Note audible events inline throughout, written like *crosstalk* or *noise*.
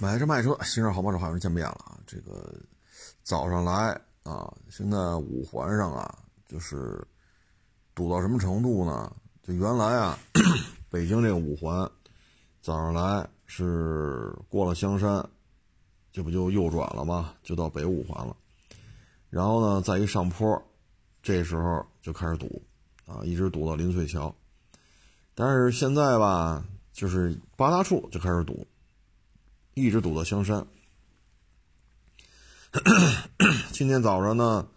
买车卖车，新车好帮手，好像见面了啊！这个早上来啊，现在五环上啊，就是堵到什么程度呢？就原来啊，北京这个五环早上来是过了香山，这不就右转了吗？就到北五环了。然后呢，再一上坡，这时候就开始堵啊，一直堵到林萃桥。但是现在吧，就是八大处就开始堵，一直堵到香山。*clears throat* 今天早上呢，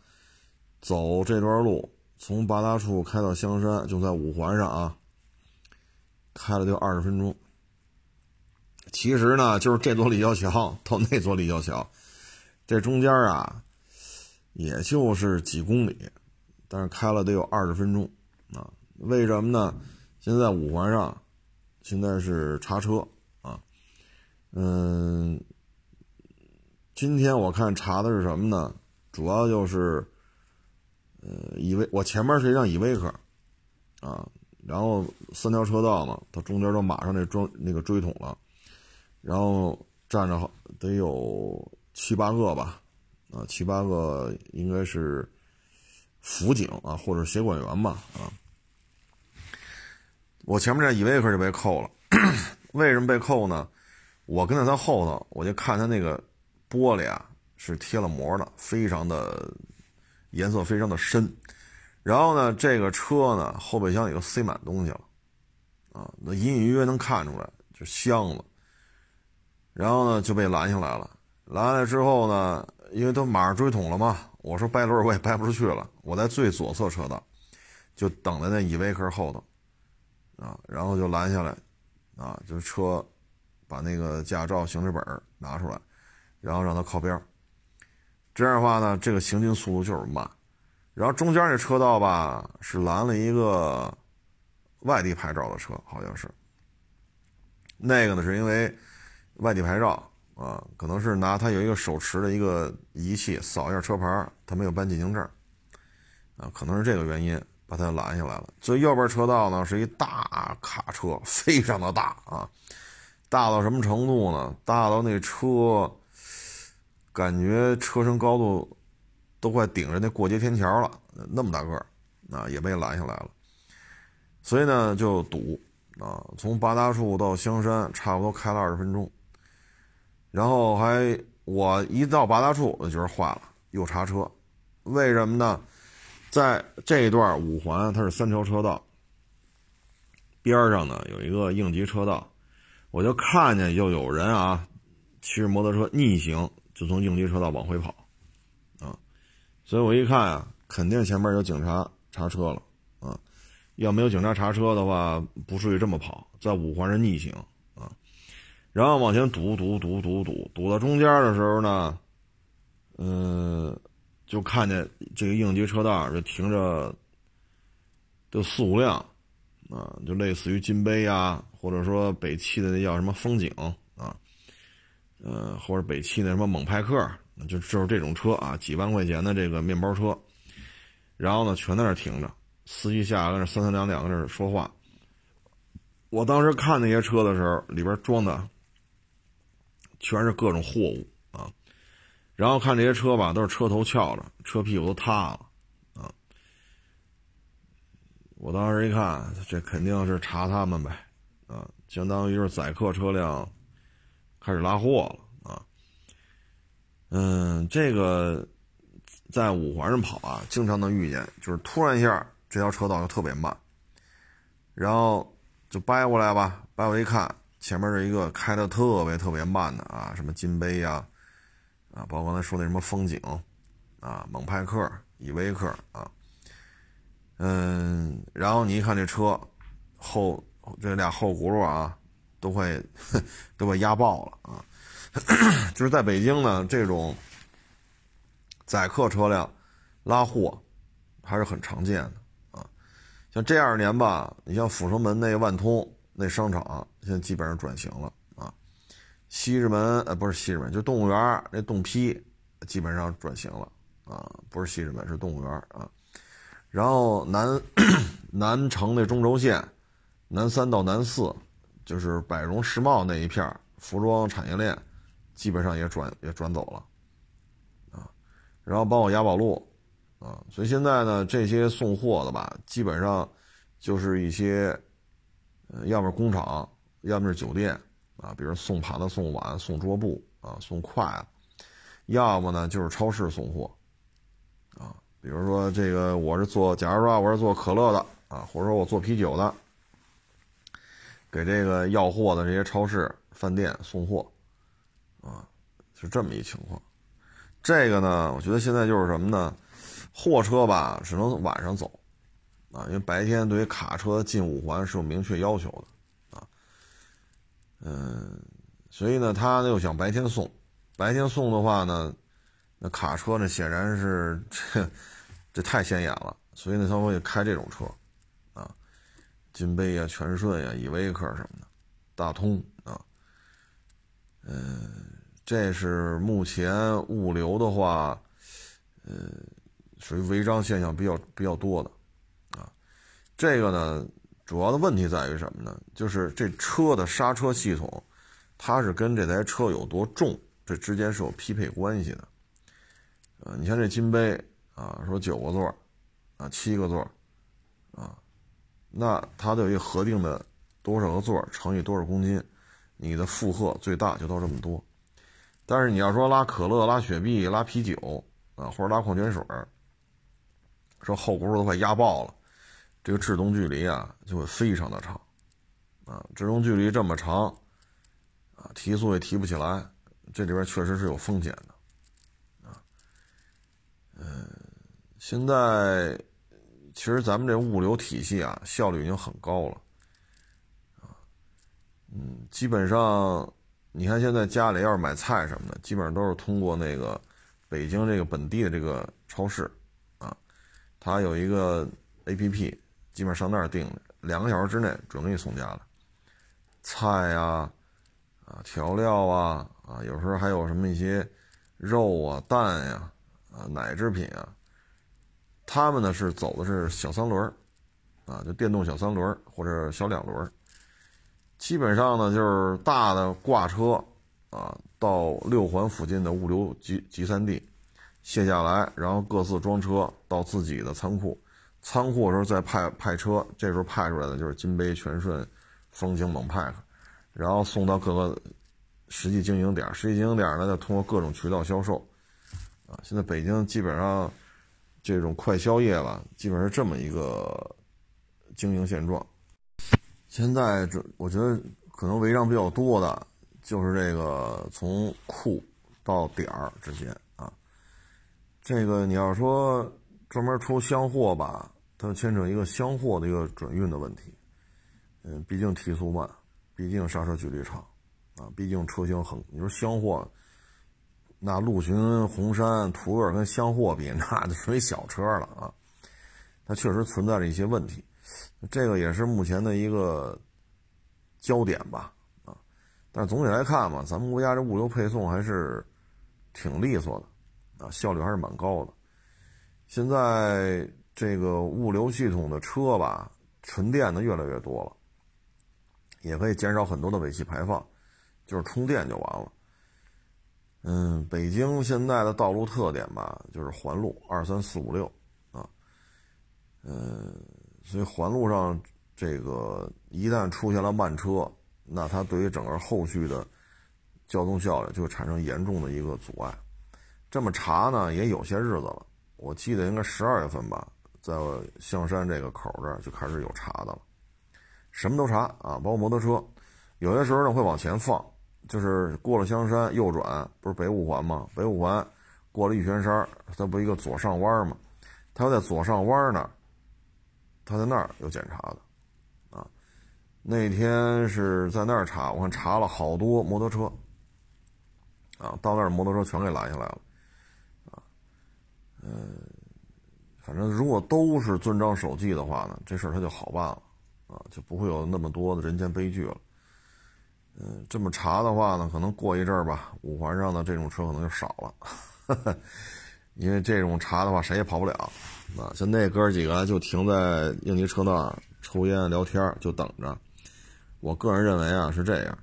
走这段路，从八大处开到香山，就在五环上啊，开了就二十分钟。其实呢，就是这座立交桥到那座立交桥，这中间啊，也就是几公里，但是开了得有二十分钟啊。为什么呢？现在五环上，现在是查车，嗯，今天我看查的是什么呢？主要就是，呃，以为我前面是一辆依维柯，啊，然后三条车道嘛，它中间都马上那装那个锥桶了，然后站着得有七八个吧，啊，七八个应该是辅警啊，或者协管员吧，啊。我前面这依维柯就被扣了，*coughs* 为什么被扣呢？我跟在他后头，我就看他那个玻璃啊是贴了膜的，非常的颜色非常的深。然后呢，这个车呢后备箱里头塞满东西了，啊，那隐隐约约能看出来，就箱子。然后呢就被拦下来了，拦下来之后呢，因为都马上追桶了嘛，我说掰轮我也掰不出去了，我在最左侧车道，就等在那依维柯后头。啊，然后就拦下来，啊，就车，把那个驾照、行驶本拿出来，然后让他靠边这样的话呢，这个行进速度就是慢。然后中间这车道吧，是拦了一个外地牌照的车，好像是。那个呢，是因为外地牌照啊，可能是拿他有一个手持的一个仪器扫一下车牌，他没有办进京证，啊，可能是这个原因。把他拦下来了。最右边车道呢是一大卡车，非常的大啊，大到什么程度呢？大到那车感觉车身高度都快顶着那过街天桥了，那么大个儿啊，也被拦下来了。所以呢就堵啊，从八大处到香山差不多开了二十分钟，然后还我一到八大处我就觉得坏了，又查车，为什么呢？在这一段五环，它是三条车道，边上呢有一个应急车道，我就看见又有人啊，骑着摩托车逆行，就从应急车道往回跑，啊，所以我一看啊，肯定前面有警察查车了，啊，要没有警察查车的话，不至于这么跑，在五环上逆行啊，然后往前堵堵堵堵堵，堵到中间的时候呢，嗯。就看见这个应急车道就停着，就四五辆，啊，就类似于金杯呀，或者说北汽的那叫什么风景啊，呃，或者北汽那什么猛派克，就就是这种车啊，几万块钱的这个面包车，然后呢，全在那停着，司机下来跟那三三两两跟那说话。我当时看那些车的时候，里边装的全是各种货物啊。然后看这些车吧，都是车头翘着，车屁股都塌了，我当时一看，这肯定是查他们呗，啊，相当于是载客车辆开始拉货了，啊，嗯，这个在五环上跑啊，经常能遇见，就是突然一下这条车道就特别慢，然后就掰过来吧，掰过来一看，前面是一个开的特别特别慢的啊，什么金杯呀。啊，包括刚才说那什么风景，啊，猛派克、依维柯啊，嗯，然后你一看这车后这俩后轱辘啊，都快 *laughs* 都快压爆了啊！*coughs* 就是在北京呢，这种载客车辆拉货还是很常见的啊。像这二年吧，你像阜成门那万通那商场，现在基本上转型了啊。西直门呃不是西直门，就动物园那洞批基本上转型了啊，不是西直门是动物园啊。然后南 *coughs* 南城那中轴线，南三到南四，就是百荣世贸那一片服装产业链基本上也转也转走了，啊，然后包括雅宝路，啊，所以现在呢，这些送货的吧，基本上就是一些，要么工厂，要么是酒店，啊，比如送盘子、送碗、送桌布，啊，送筷子，要么呢就是超市送货，啊，比如说这个我是做，假如说我是做可乐的，啊，或者说我做啤酒的。给这个要货的这些超市、饭店送货，啊，是这么一情况。这个呢，我觉得现在就是什么呢？货车吧，只能晚上走，啊，因为白天对于卡车进五环是有明确要求的，啊，嗯，所以呢，他又想白天送，白天送的话呢，那卡车呢，显然是这这太显眼了，所以呢，他会开这种车啊。金杯呀、全顺呀、依维柯什么的，大通啊，嗯，这是目前物流的话，呃，属于违章现象比较比较多的，啊，这个呢，主要的问题在于什么呢？就是这车的刹车系统，它是跟这台车有多重，这之间是有匹配关系的，啊，你像这金杯啊，说九个座，啊，七个座，啊。那它都有一个核定的多少个座乘以多少公斤，你的负荷最大就到这么多。但是你要说拉可乐、拉雪碧、拉啤酒啊，或者拉矿泉水说后轱辘都快压爆了，这个制动距离啊就会非常的长啊。制动距离这么长啊，提速也提不起来，这里边确实是有风险的。嗯，现在。其实咱们这物流体系啊，效率已经很高了，啊，嗯，基本上，你看现在家里要是买菜什么的，基本上都是通过那个北京这个本地的这个超市，啊，它有一个 A P P，基本上上那儿订的，两个小时之内准给你送家了，菜呀，啊，调料啊，啊，有时候还有什么一些肉啊、蛋呀，啊奶制品啊。他们呢是走的是小三轮啊，就电动小三轮或者小两轮基本上呢就是大的挂车啊，到六环附近的物流集集散地卸下来，然后各自装车到自己的仓库，仓库的时候再派派车，这时候派出来的就是金杯、全顺、风景、猛派克，然后送到各个实际经营点，实际经营点呢再通过各种渠道销售啊。现在北京基本上。这种快消业吧，基本上是这么一个经营现状。现在这，我觉得可能违章比较多的，就是这个从库到点儿之间啊。这个你要说专门出箱货吧，它牵扯一个箱货的一个转运的问题。嗯，毕竟提速慢，毕竟刹车距离长啊，毕竟车型横。你说箱货。那陆巡、红山、途乐跟厢货比，*laughs* 那就属于小车了啊。它确实存在着一些问题，这个也是目前的一个焦点吧啊。但是总体来看嘛，咱们国家这物流配送还是挺利索的啊，效率还是蛮高的。现在这个物流系统的车吧，纯电的越来越多了，也可以减少很多的尾气排放，就是充电就完了。嗯，北京现在的道路特点吧，就是环路二三四五六啊，嗯，所以环路上这个一旦出现了慢车，那它对于整个后续的交通效率就产生严重的一个阻碍。这么查呢，也有些日子了，我记得应该十二月份吧，在象山这个口这儿就开始有查的了，什么都查啊，包括摩托车，有些时候呢会往前放。就是过了香山右转，不是北五环吗？北五环过了玉泉山，它不一个左上弯吗？它在左上弯那儿，他在那儿有检查的，啊，那天是在那儿查，我看查了好多摩托车，啊，到那儿摩托车全给拦下来了，啊，嗯，反正如果都是遵章守纪的话呢，这事儿它就好办了，啊，就不会有那么多的人间悲剧了。嗯，这么查的话呢，可能过一阵儿吧，五环上的这种车可能就少了，*laughs* 因为这种查的话谁也跑不了。啊，像那哥几个就停在应急车道抽烟聊天就等着。我个人认为啊是这样，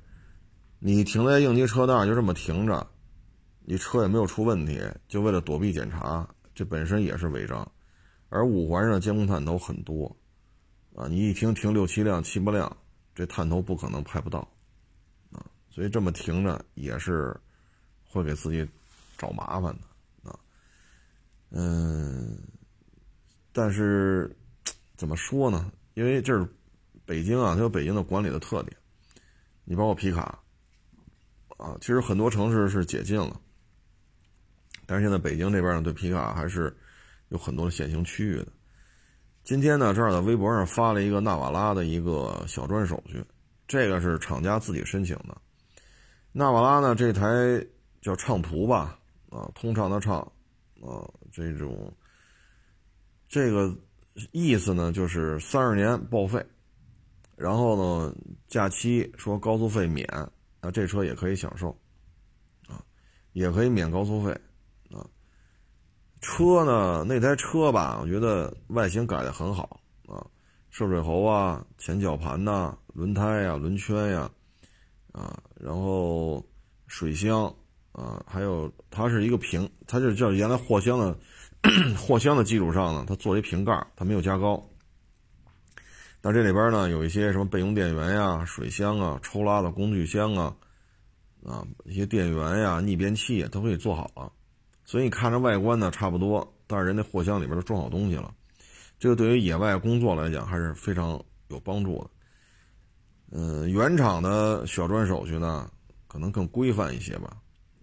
你停在应急车道就这么停着，你车也没有出问题，就为了躲避检查，这本身也是违章。而五环上监控探头很多，啊，你一停停六七辆、七八辆，这探头不可能拍不到，所以这么停着也是会给自己找麻烦的，啊，嗯，但是怎么说呢？因为这是北京啊，它有北京的管理的特点，你包括皮卡。啊，其实很多城市是解禁了，但是现在北京这边呢，对皮卡还是有很多的限行区域的。今天呢，这儿在微博上发了一个纳瓦拉的一个小专手续，这个是厂家自己申请的。纳瓦拉呢，这台叫畅途吧，啊，通畅的畅，啊，这种这个意思呢，就是三十年报废，然后呢，假期说高速费免。那这车也可以享受，啊，也可以免高速费，啊，车呢，那台车吧，我觉得外形改的很好，啊，涉水喉啊，前绞盘呐，轮胎呀，轮圈呀，啊然后水箱，啊，还有它是一个平，它就叫原来货箱的，*clears throat* 货箱的基础上呢，它做一瓶盖，它没有加高。但这里边呢，有一些什么备用电源呀、水箱啊、抽拉的工具箱啊，啊，一些电源呀、逆变器都可以做好了。所以你看着外观呢差不多，但是人家货箱里边都装好东西了。这个对于野外工作来讲还是非常有帮助的。嗯，原厂的小专手续呢，可能更规范一些吧。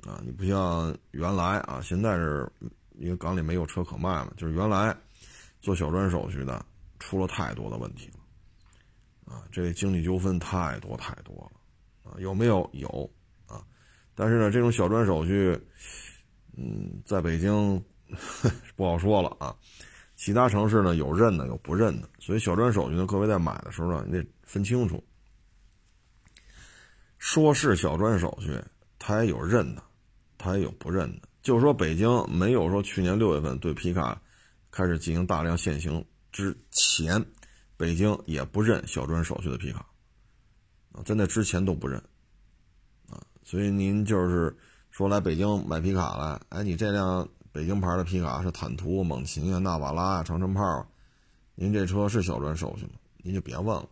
啊，你不像原来啊，现在是因为港里没有车可卖了，就是原来做小专手续的出了太多的问题了。啊，这经济纠纷太多太多了，啊，有没有有啊？但是呢，这种小专手续，嗯，在北京 *laughs* 不好说了啊。其他城市呢有认的有不认的，所以小专手续呢，各位在买的时候呢，你得分清楚。说是小专手续，它也有认的，它也有不认的。就是说，北京没有说去年六月份对皮卡开始进行大量限行之前。北京也不认小专手续的皮卡，啊，在那之前都不认，啊，所以您就是说来北京买皮卡来，哎，你这辆北京牌的皮卡是坦途、猛禽啊、纳瓦拉啊、长城炮，您这车是小专手续吗？您就别问了，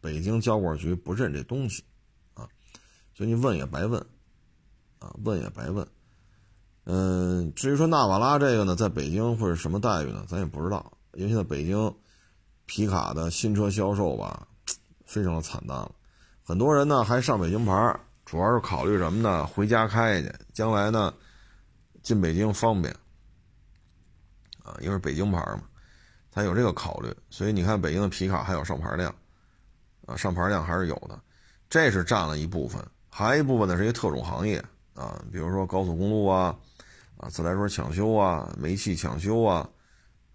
北京交管局不认这东西，所以你问也白问，啊，问也白问，嗯，至于说纳瓦拉这个呢，在北京会是什么待遇呢？咱也不知道，因为现在北京。皮卡的新车销售吧，非常的惨淡了。很多人呢还上北京牌，主要是考虑什么呢？回家开去，将来呢进北京方便啊，因为北京牌嘛，他有这个考虑。所以你看，北京的皮卡还有上牌量啊，上牌量还是有的，这是占了一部分。还有一部分呢是一些特种行业啊，比如说高速公路啊，啊自来水抢修啊，煤气抢修啊，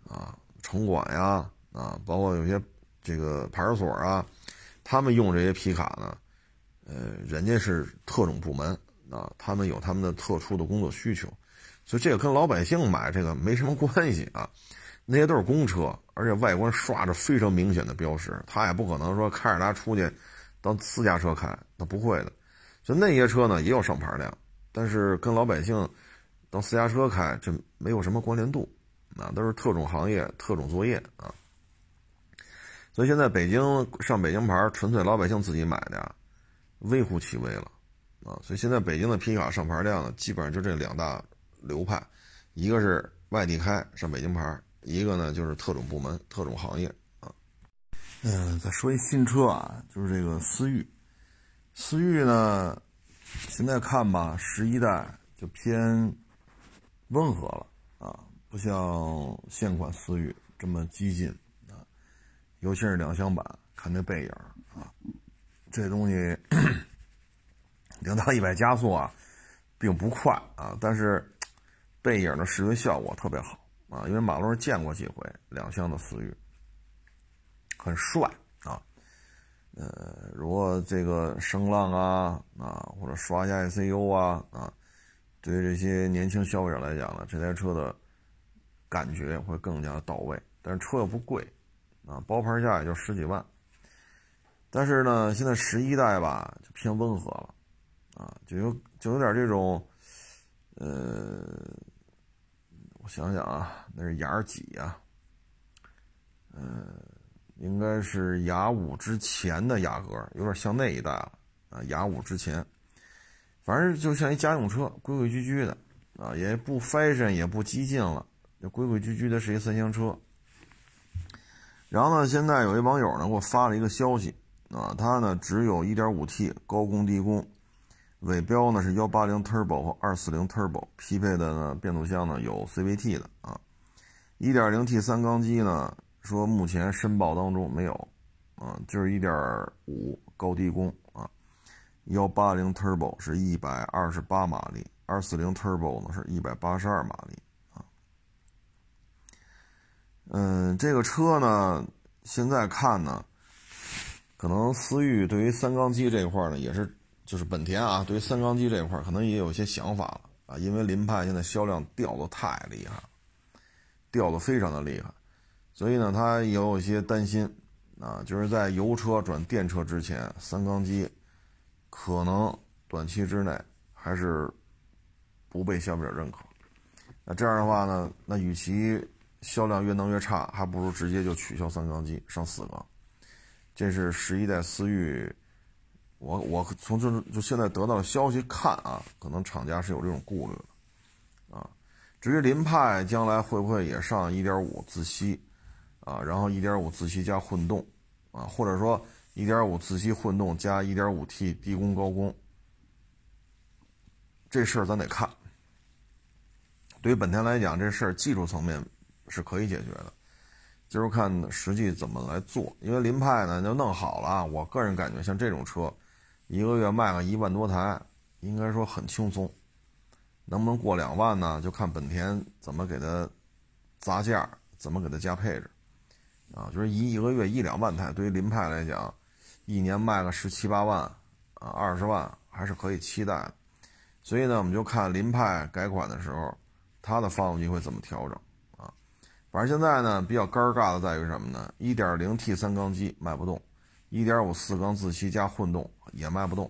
啊城管呀。啊，包括有些这个派出所啊，他们用这些皮卡呢，呃，人家是特种部门啊，他们有他们的特殊的工作需求，所以这个跟老百姓买这个没什么关系啊。那些都是公车，而且外观刷着非常明显的标识，他也不可能说开着它出去当私家车开，那不会的。所以那些车呢也有上牌量，但是跟老百姓当私家车开这没有什么关联度，啊，都是特种行业、特种作业啊。所以现在北京上北京牌，纯粹老百姓自己买的呀，微乎其微了，啊！所以现在北京的皮卡上牌量呢，基本上就这两大流派，一个是外地开上北京牌，一个呢就是特种部门、特种行业啊。嗯，再说一新车啊，就是这个思域，思域呢，现在看吧，十一代就偏温和了啊，不像现款思域这么激进啊。尤其是两厢版，看那背影啊，这东西 *clears throat* 零到一百加速啊，并不快啊，但是背影的视觉效果特别好啊，因为马路上见过几回两厢的思域，很帅。呃，如果这个声浪啊啊，或者刷一下 ECU 啊啊，对于这些年轻消费者来讲呢，这台车的感觉会更加到位，但是车又不贵。啊，包牌价也就十几万，但是呢，现在十一代吧就偏温和了，啊，就有就有点这种，呃，我想想啊，那是雅几呀？嗯，应该是雅五之前的雅阁，有点像那一代了啊，雅五之前，反正就像一家用车，规规矩矩的啊，也不 fashion，也不激进了，就规规矩矩的是一三厢车。然后呢，现在有一网友呢给我发了一个消息啊，他呢只有一点五 T 高功低功，尾标呢是幺八零 Turbo 和二四零 Turbo，匹配的呢变速箱呢有 CVT 的啊，一点零 T 三缸机呢说目前申报当中没有啊，就是一点五高低功啊，幺八零 Turbo 是一百二十八马力，二四零 Turbo 呢是一百八十二马力啊。嗯，这个车呢，现在看呢，可能思域对于三缸机这一块呢，也是就是本田啊，对于三缸机这一块可能也有一些想法了啊，因为凌派现在销量掉的太厉害，掉的非常的厉害，所以呢，他也有一些担心啊，就是在油车转电车之前，三缸机可能短期之内还是不被消费者认可。那这样的话呢，那与其销量越弄越差，还不如直接就取消三缸机上四缸。这是十一代思域，我我从这就现在得到的消息看啊，可能厂家是有这种顾虑的啊。至于凌派将来会不会也上1.5自吸啊，然后1.5自吸加混动啊，或者说1.5自吸混动加 1.5T 低功高功，这事儿咱得看。对于本田来讲，这事儿技术层面。是可以解决的，就是看实际怎么来做。因为凌派呢，就弄好了。我个人感觉，像这种车，一个月卖个一万多台，应该说很轻松。能不能过两万呢？就看本田怎么给它砸价，怎么给它加配置。啊，就是一一个月一两万台，对于凌派来讲，一年卖个十七八万啊，二十万还是可以期待的。所以呢，我们就看林派改款的时候，它的发动机会怎么调整啊。反正现在呢，比较尴尬的在于什么呢？1.0 T 三缸机卖不动，1.5四缸自吸加混动也卖不动，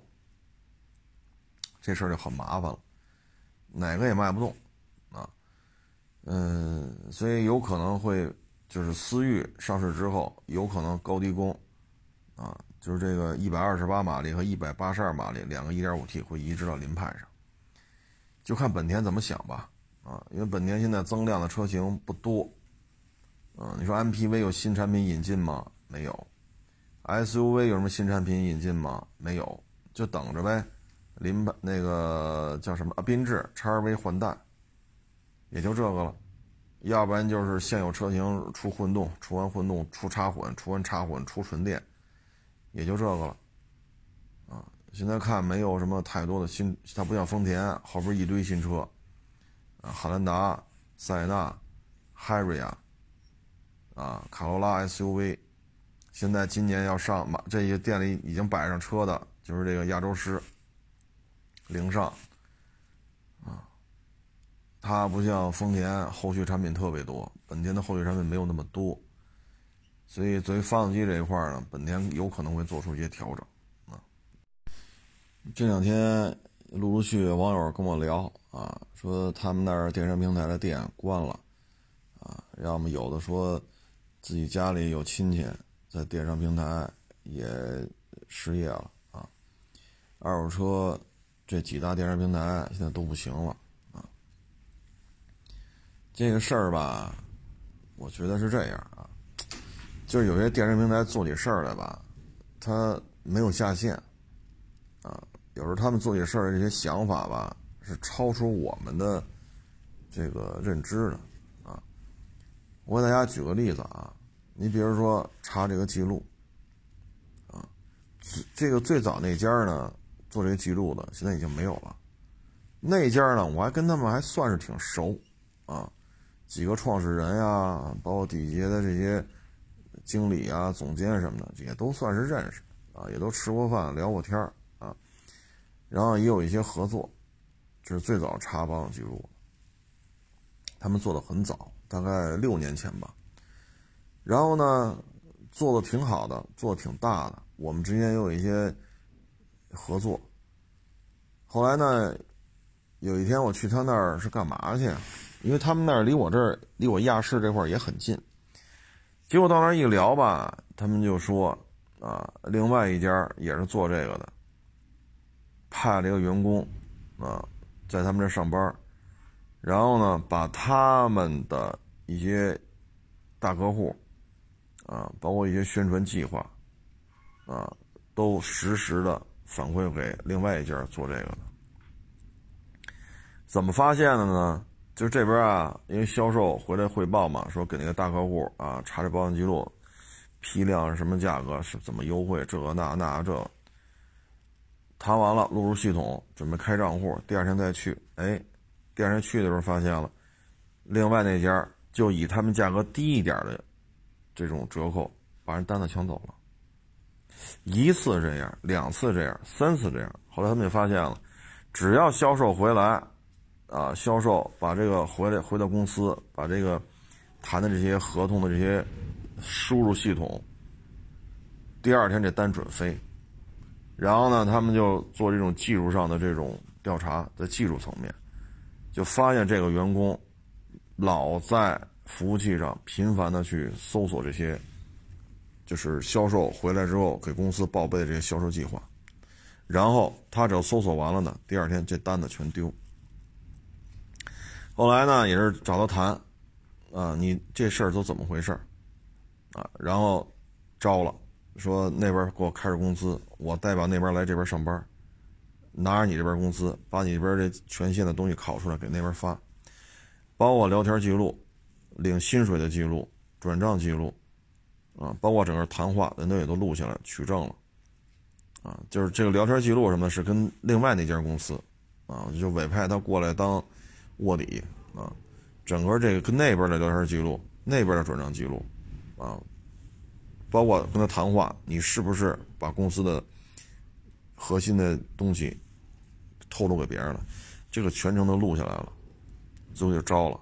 这事儿就很麻烦了，哪个也卖不动啊。嗯，所以有可能会就是思域上市之后，有可能高低功啊，就是这个128马力和182马力两个 1.5T 会移植到凌派上，就看本田怎么想吧啊，因为本田现在增量的车型不多。嗯，你说 MPV 有新产品引进吗？没有。SUV 有什么新产品引进吗？没有，就等着呗。林那个叫什么啊？缤智 XRV 换代，也就这个了。要不然就是现有车型出混动，出完混动出插混，出完插混出纯电，也就这个了。啊，现在看没有什么太多的新，它不像丰田后边一堆新车，啊，汉兰达、塞纳、Harrier。啊，卡罗拉 SUV，现在今年要上马，这些店里已经摆上车的，就是这个亚洲狮，凌尚，啊，它不像丰田后续产品特别多，本田的后续产品没有那么多，所以作为发动机这一块呢，本田有可能会做出一些调整，啊，这两天陆陆续续网友跟我聊啊，说他们那儿电商平台的店关了，啊，要么有的说。自己家里有亲戚在电商平台也失业了啊，二手车这几大电商平台现在都不行了。这个事儿吧，我觉得是这样啊，就是有些电商平台做起事儿来吧，他没有下限啊，有时候他们做起事儿的这些想法吧，是超出我们的这个认知的。啊我给大家举个例子啊，你比如说查这个记录，啊，这个最早那家呢做这个记录的，现在已经没有了。那家呢，我还跟他们还算是挺熟，啊，几个创始人呀，包括底下的这些经理啊、总监什么的，也都算是认识，啊，也都吃过饭、聊过天啊，然后也有一些合作，这是最早插帮记录，他们做的很早。大概六年前吧，然后呢，做的挺好的，做的挺大的。我们之间也有一些合作，后来呢，有一天我去他那儿是干嘛去？因为他们那儿离我这儿，离我亚市这块儿也很近。结果到那儿一聊吧，他们就说啊，另外一家也是做这个的，派了一个员工啊，在他们这上班，然后呢，把他们的一些大客户啊，包括一些宣传计划啊，都实时的反馈给另外一家做这个的。怎么发现的呢？就是这边啊，因为销售回来汇报嘛，说给那个大客户啊查这保险记录，批量是什么价格是怎么优惠，这个那那这，谈完了录入系统，准备开账户，第二天再去，哎，第二天去的时候发现了，另外那家就以他们价格低一点的这种折扣把人单子抢走了，一次这样，两次这样，三次这样，后来他们就发现了，只要销售回来。啊，销售把这个回来回到公司，把这个谈的这些合同的这些输入系统，第二天这单准飞。然后呢，他们就做这种技术上的这种调查，在技术层面，就发现这个员工老在服务器上频繁的去搜索这些，就是销售回来之后给公司报备的这些销售计划，然后他只要搜索完了呢，第二天这单子全丢。后来呢，也是找他谈，啊，你这事儿都怎么回事儿，啊，然后招了，说那边给我开始工资，我代表那边来这边上班，拿着你这边工资，把你这边这权限的东西拷出来给那边发，包括聊天记录、领薪水的记录、转账记录，啊，包括整个谈话，人都也都录下来取证了，啊，就是这个聊天记录什么的是跟另外那家公司，啊，就委派他过来当。卧底啊，整个这个跟那边的聊天记录，那边的转账记录，啊，包括跟他谈话，你是不是把公司的核心的东西透露给别人了？这个全程都录下来了，最后就招了，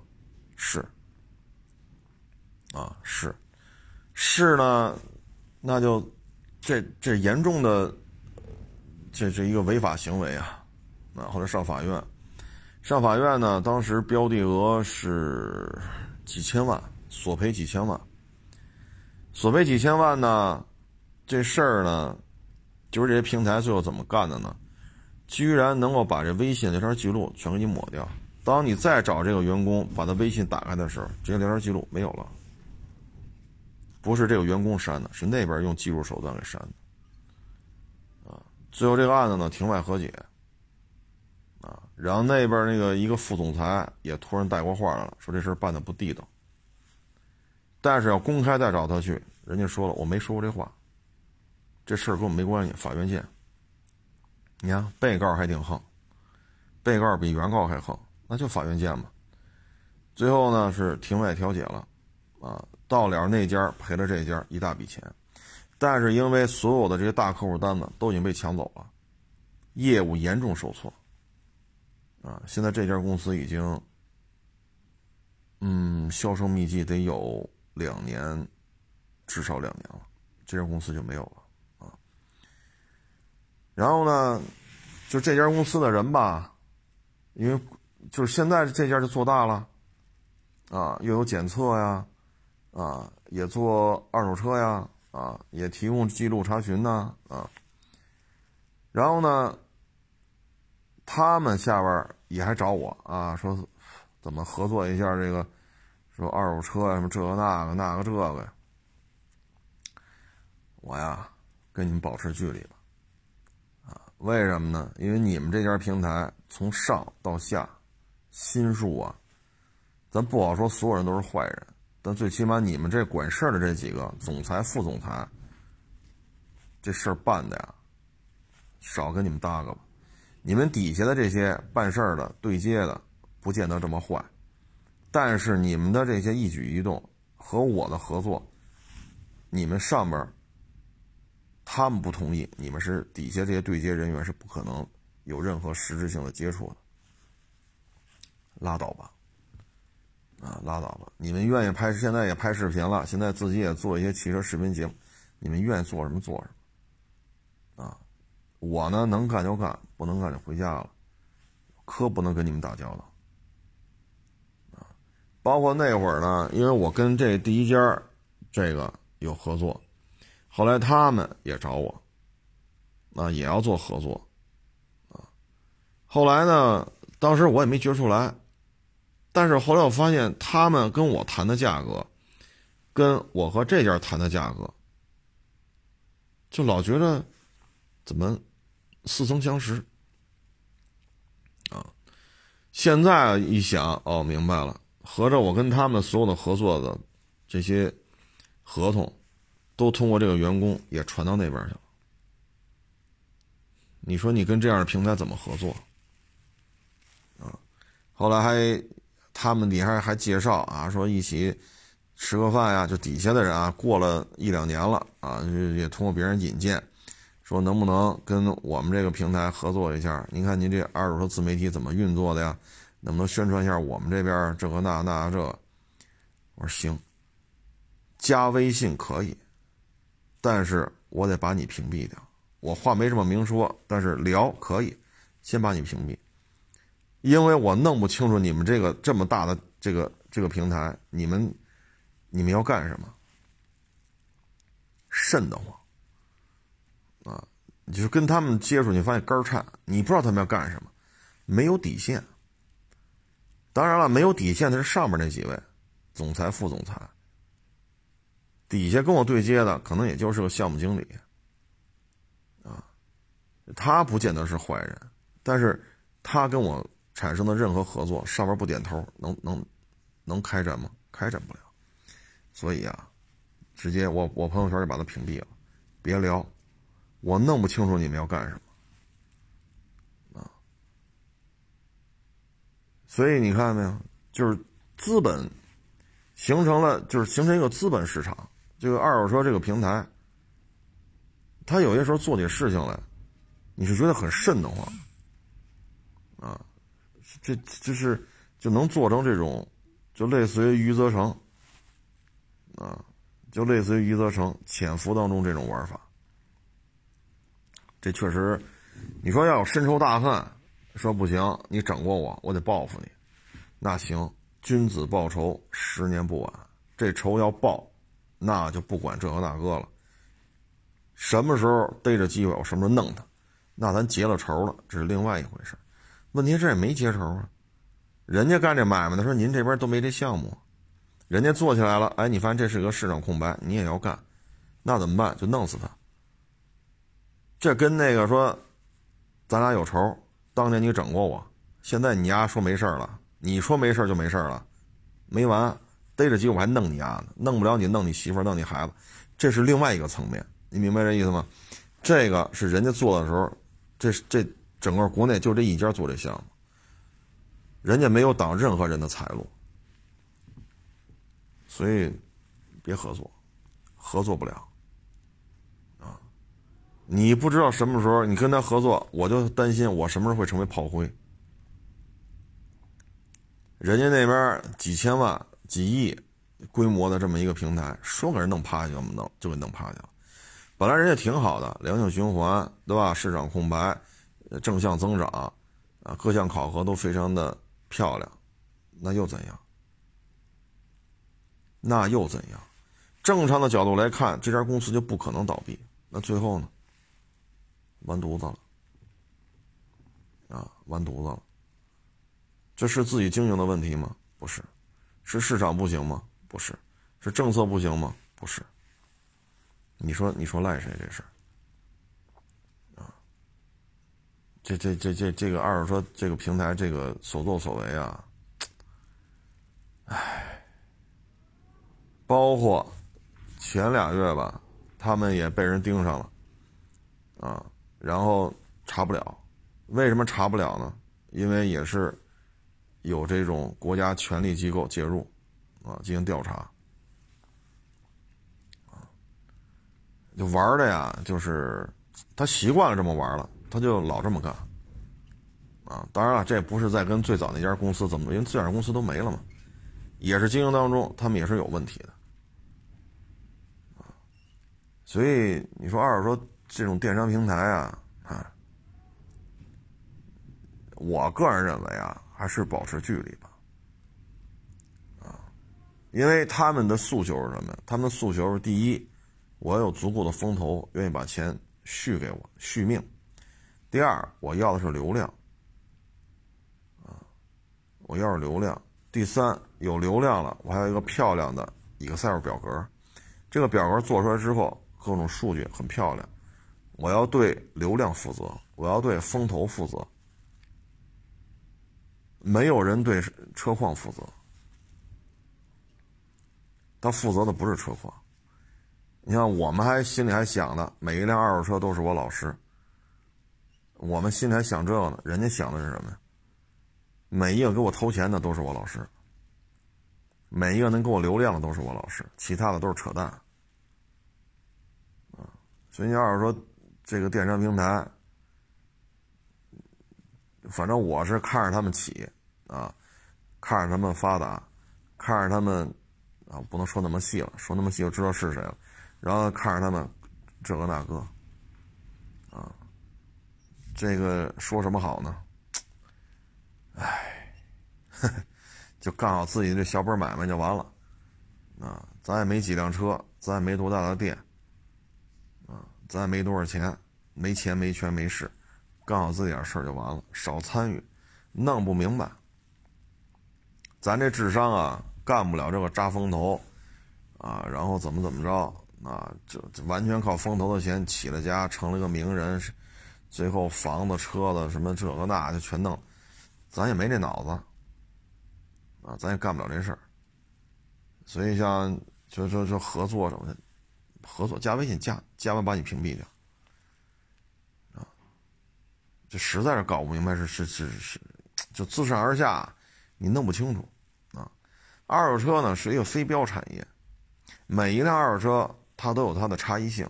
是，啊是，是呢，那就这这严重的，这是一个违法行为啊，啊，后来上法院。上法院呢，当时标的额是几千万，索赔几千万。索赔几千万呢？这事儿呢，就是这些平台最后怎么干的呢？居然能够把这微信聊天记录全给你抹掉。当你再找这个员工把他微信打开的时候，这些聊天记录没有了。不是这个员工删的，是那边用技术手段给删的。啊，最后这个案子呢，庭外和解。啊，然后那边那个一个副总裁也突然带过话来了，说这事办的不地道。但是要公开再找他去，人家说了，我没说过这话，这事儿跟我没关系，法院见。你看，被告还挺横，被告比原告还横，那就法院见嘛。最后呢是庭外调解了，啊，到了那家赔了这家一大笔钱，但是因为所有的这些大客户单子都已经被抢走了，业务严重受挫。啊，现在这家公司已经，嗯，销售秘籍得有两年，至少两年了，这家公司就没有了啊。然后呢，就这家公司的人吧，因为就是现在这家就做大了，啊，又有检测呀，啊，也做二手车呀，啊，也提供记录查询呐，啊，然后呢。他们下边也还找我啊，说怎么合作一下这个，说二手车什么这个那个那个这个。我呀，跟你们保持距离吧，啊，为什么呢？因为你们这家平台从上到下，心术啊，咱不好说所有人都是坏人，但最起码你们这管事的这几个总裁、副总裁，这事儿办的呀，少跟你们搭个吧。你们底下的这些办事儿的、对接的，不见得这么坏，但是你们的这些一举一动和我的合作，你们上边他们不同意，你们是底下这些对接人员是不可能有任何实质性的接触的，拉倒吧，啊，拉倒吧！你们愿意拍，现在也拍视频了，现在自己也做一些汽车视频节目，你们愿意做什么做什么，我呢，能干就干，不能干就回家了。可不能跟你们打交道。啊，包括那会儿呢，因为我跟这第一家这个有合作，后来他们也找我，啊，也要做合作，啊，后来呢，当时我也没觉出来，但是后来我发现他们跟我谈的价格，跟我和这家谈的价格，就老觉得怎么似曾相识啊。现在一想，哦，明白了，合着我跟他们所有的合作的这些合同，都通过这个员工也传到那边去了。你说你跟这样的平台怎么合作？啊，后来还他们底下还介绍啊，说一起吃个饭呀，就底下的人啊，过了一两年了啊，也通过别人引荐，说能不能跟我们这个平台合作一下？您看您这二手车自媒体怎么运作的呀？能不能宣传一下我们这边这个那那这？我说行，加微信可以，但是我得把你屏蔽掉。我话没这么明说，但是聊可以，先把你屏蔽，因为我弄不清楚你们这个这么大的这个这个平台，你们你们要干什么？瘆得慌啊！就是跟他们接触，你发现肝颤，你不知道他们要干什么，没有底线。当然了，没有底线的是上面那几位，总裁、副总裁。底下跟我对接的可能也就是个项目经理，啊，他不见得是坏人，但是他跟我产生的任何合作，上面不点头，能能能开展吗？开展不了。所以啊，直接我我朋友圈就把他屏蔽了，别聊，我弄不清楚你们要干什么。啊所以你看没有，就是资本形成了，就是形成一个资本市场。这个二手车这个平台，他有些时候做起事情来，你是觉得很瘆得慌啊，这就是就能做成这种，就类似于余则成啊，就类似于余则成潜伏当中这种玩法。这确实，你说要有深仇大恨。说不行，你整过我，我得报复你。那行，君子报仇，十年不晚。这仇要报，那就不管这个那个了。什么时候逮着机会，我什么时候弄他。那咱结了仇了，这是另外一回事。问题这也没结仇啊。人家干这买卖的时候，您这边都没这项目，人家做起来了，哎，你发现这是个市场空白，你也要干，那怎么办？就弄死他。这跟那个说，咱俩有仇。当年你整过我，现在你丫说没事了，你说没事就没事了，没完，逮着机会我还弄你丫呢，弄不了你弄你媳妇弄你孩子，这是另外一个层面，你明白这意思吗？这个是人家做的时候，这这整个国内就这一家做这项目，人家没有挡任何人的财路，所以别合作，合作不了。你不知道什么时候你跟他合作，我就担心我什么时候会成为炮灰。人家那边几千万、几亿规模的这么一个平台，说给人弄趴下就弄，就给弄趴下了。本来人家挺好的，良性循环，对吧？市场空白，正向增长，啊，各项考核都非常的漂亮，那又怎样？那又怎样？正常的角度来看，这家公司就不可能倒闭。那最后呢？完犊子了，啊，完犊子了！这是自己经营的问题吗？不是，是市场不行吗？不是，是政策不行吗？不是。你说，你说赖谁这事啊，这这这这这个二手车这个平台这个所作所为啊，唉，包括前俩月吧，他们也被人盯上了，啊。然后查不了，为什么查不了呢？因为也是有这种国家权力机构介入，啊，进行调查，就玩的呀，就是他习惯了这么玩了，他就老这么干，啊，当然了，这不是在跟最早那家公司怎么，因为最早公司都没了嘛，也是经营当中他们也是有问题的，啊，所以你说二手说。这种电商平台啊，啊，我个人认为啊，还是保持距离吧。啊，因为他们的诉求是什么？他们的诉求是：第一，我有足够的风投愿意把钱续给我续命；第二，我要的是流量。啊，我要是流量；第三，有流量了，我还有一个漂亮的 Excel 表格。这个表格做出来之后，各种数据很漂亮。我要对流量负责，我要对风投负责。没有人对车况负责，他负责的不是车况。你看，我们还心里还想呢，每一辆二手车都是我老师。我们心里还想这个呢，人家想的是什么？每一个给我投钱的都是我老师，每一个能给我流量的都是我老师，其他的都是扯淡。啊，所以你要是说这个电商平台，反正我是看着他们起。啊，看着他们发达，看着他们啊，不能说那么细了，说那么细就知道是谁了。然后看着他们这个那个，啊，这个说什么好呢？唉，*laughs* 就干好自己这小本买卖就完了。啊，咱也没几辆车，咱也没多大的店，咱也没多少钱，没钱没权没势，干好自己点事儿就完了，少参与，弄不明白。咱这智商啊，干不了这个扎风投，啊，然后怎么怎么着啊？就完全靠风投的钱起了家，成了个名人，最后房子、车子什么这个那就全弄，咱也没这脑子，啊，咱也干不了这事儿。所以像就就就合作什么的，合作加微信加加完把你屏蔽掉，啊，这实在是搞不明白是是是是，就自上而下你弄不清楚。啊二手车呢是一个非标产业，每一辆二手车它都有它的差异性，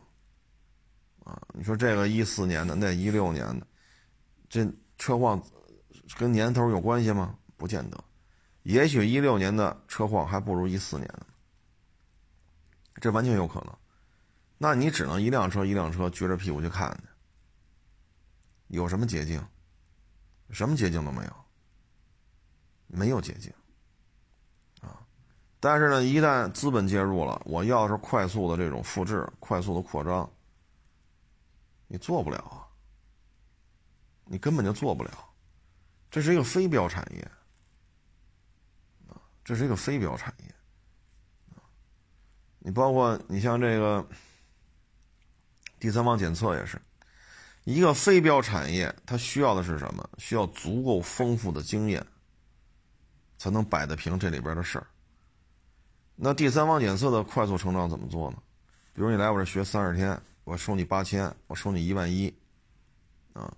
啊，你说这个一四年的，那一六年的，这车况跟年头有关系吗？不见得，也许一六年的车况还不如一四年的，这完全有可能。那你只能一辆车一辆车撅着屁股去看去，有什么捷径？什么捷径都没有，没有捷径啊。但是呢，一旦资本介入了，我要是快速的这种复制、快速的扩张，你做不了啊，你根本就做不了，这是一个非标产业啊，这是一个非标产业你包括你像这个第三方检测也是一个非标产业，它需要的是什么？需要足够丰富的经验，才能摆得平这里边的事儿。那第三方检测的快速成长怎么做呢？比如你来我这学三十天，我收你八千，我收你一万一，啊，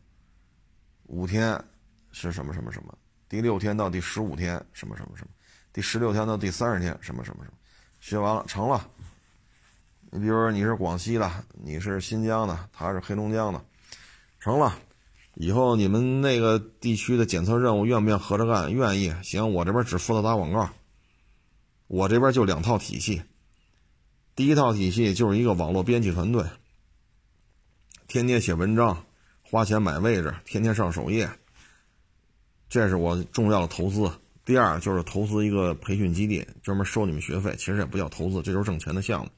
五天是什么什么什么？第六天到第十五天什么什么什么？第十六天到第三十天什么什么什么？学完了成了。你比如说你是广西的，你是新疆的，他是黑龙江的，成了。以后你们那个地区的检测任务愿不愿合着干？愿意。行，我这边只负责打广告。我这边就两套体系，第一套体系就是一个网络编辑团队，天天写文章，花钱买位置，天天上首页，这是我重要的投资。第二就是投资一个培训基地，专门收你们学费，其实也不叫投资，这就是挣钱的项目，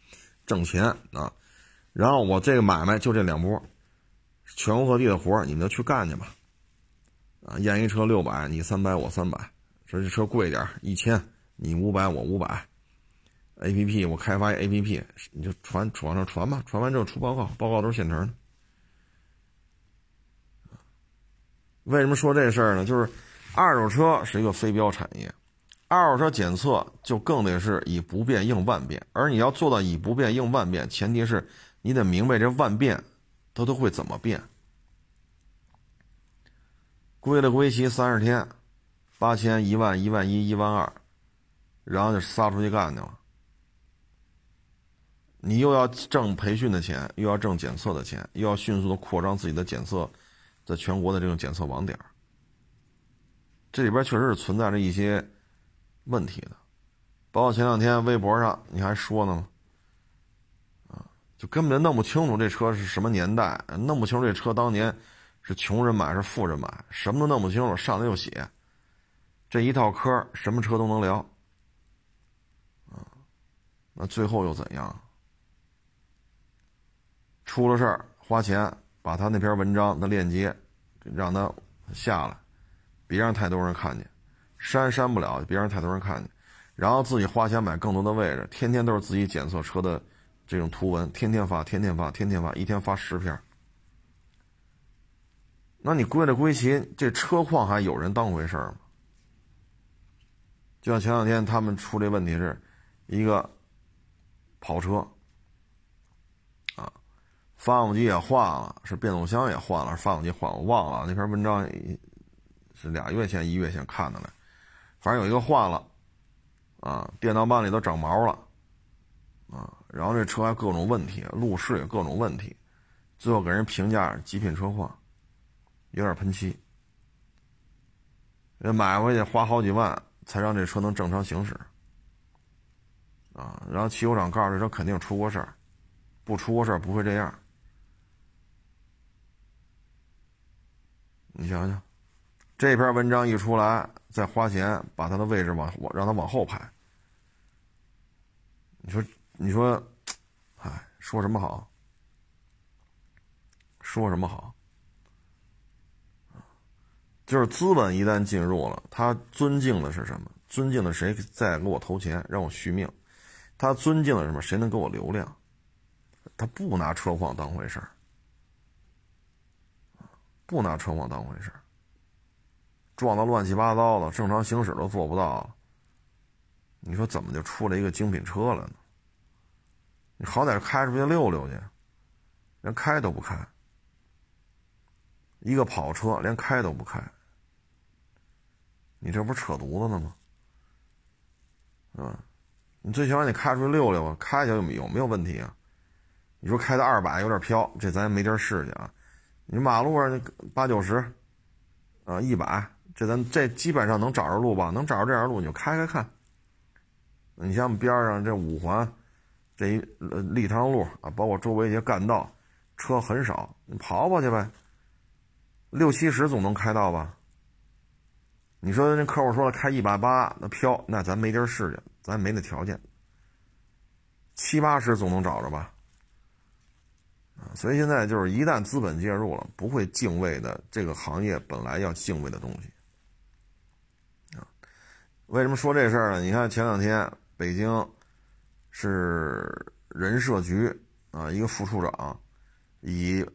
挣钱啊。然后我这个买卖就这两波，全国各地的活你们就去干去吧。啊，验一车六百，你三百我三百，说这车贵点一千。你五百，我五百，A P P 我开发 A P P，你就传往上传吧，传完之后出报告，报告都是现成的。为什么说这事儿呢？就是二手车是一个非标产业，二手车检测就更得是以不变应万变，而你要做到以不变应万变，前提是你得明白这万变它都会怎么变。归了归期三十天，八千、一万、一万一、一万二。然后就撒出去干去了。你又要挣培训的钱，又要挣检测的钱，又要迅速的扩张自己的检测，在全国的这种检测网点这里边确实是存在着一些问题的。包括前两天微博上你还说呢？啊，就根本就弄不清楚这车是什么年代，弄不清楚这车当年是穷人买是富人买，什么都弄不清楚，上来就写，这一套嗑什么车都能聊，啊，那最后又怎样？出了事儿，花钱把他那篇文章的链接让他下来，别让太多人看见，删删不了，别让太多人看见，然后自己花钱买更多的位置，天天都是自己检测车的这种图文，天天发，天天发，天天发，一天发十篇。那你归了归齐，这车况还有人当回事吗？就像前两天他们出这问题是，一个跑车，啊，发动机也换了，是变速箱也换了，发动机换我忘了那篇文章是俩月前一月前看的了，反正有一个换了，啊，电脑板里都长毛了，啊，然后这车还各种问题，路试也各种问题，最后给人评价极品车况。有点喷漆，买回去花好几万才让这车能正常行驶，啊，然后汽修厂告诉这车肯定出过事儿，不出过事儿不会这样。你想想，这篇文章一出来，再花钱把他的位置往往让他往后排，你说你说，哎，说什么好？说什么好？就是资本一旦进入了，他尊敬的是什么？尊敬的谁再给我投钱让我续命？他尊敬的什么？谁能给我流量？他不拿车况当回事儿，不拿车况当回事儿，撞得乱七八糟的，正常行驶都做不到，你说怎么就出来一个精品车了呢？你好歹开出去溜溜去，连开都不开，一个跑车连开都不开。你这不是扯犊子呢吗？啊，你最起码你开出去溜溜啊，开去有有没有问题啊？你说开到二百有点飘，这咱也没地儿试去啊。你马路上八九十，啊一百，这咱这基本上能找着路吧？能找着这样路你就开开看。你像边上这五环，这一呃立汤路啊，包括周围一些干道，车很少，你跑跑去呗。六七十总能开到吧？你说那客户说开一百八那飘，那咱没地儿试去，咱没那条件。七八十总能找着吧？啊，所以现在就是一旦资本介入了，不会敬畏的这个行业本来要敬畏的东西。为什么说这事儿呢？你看前两天北京是人社局啊，一个副处长以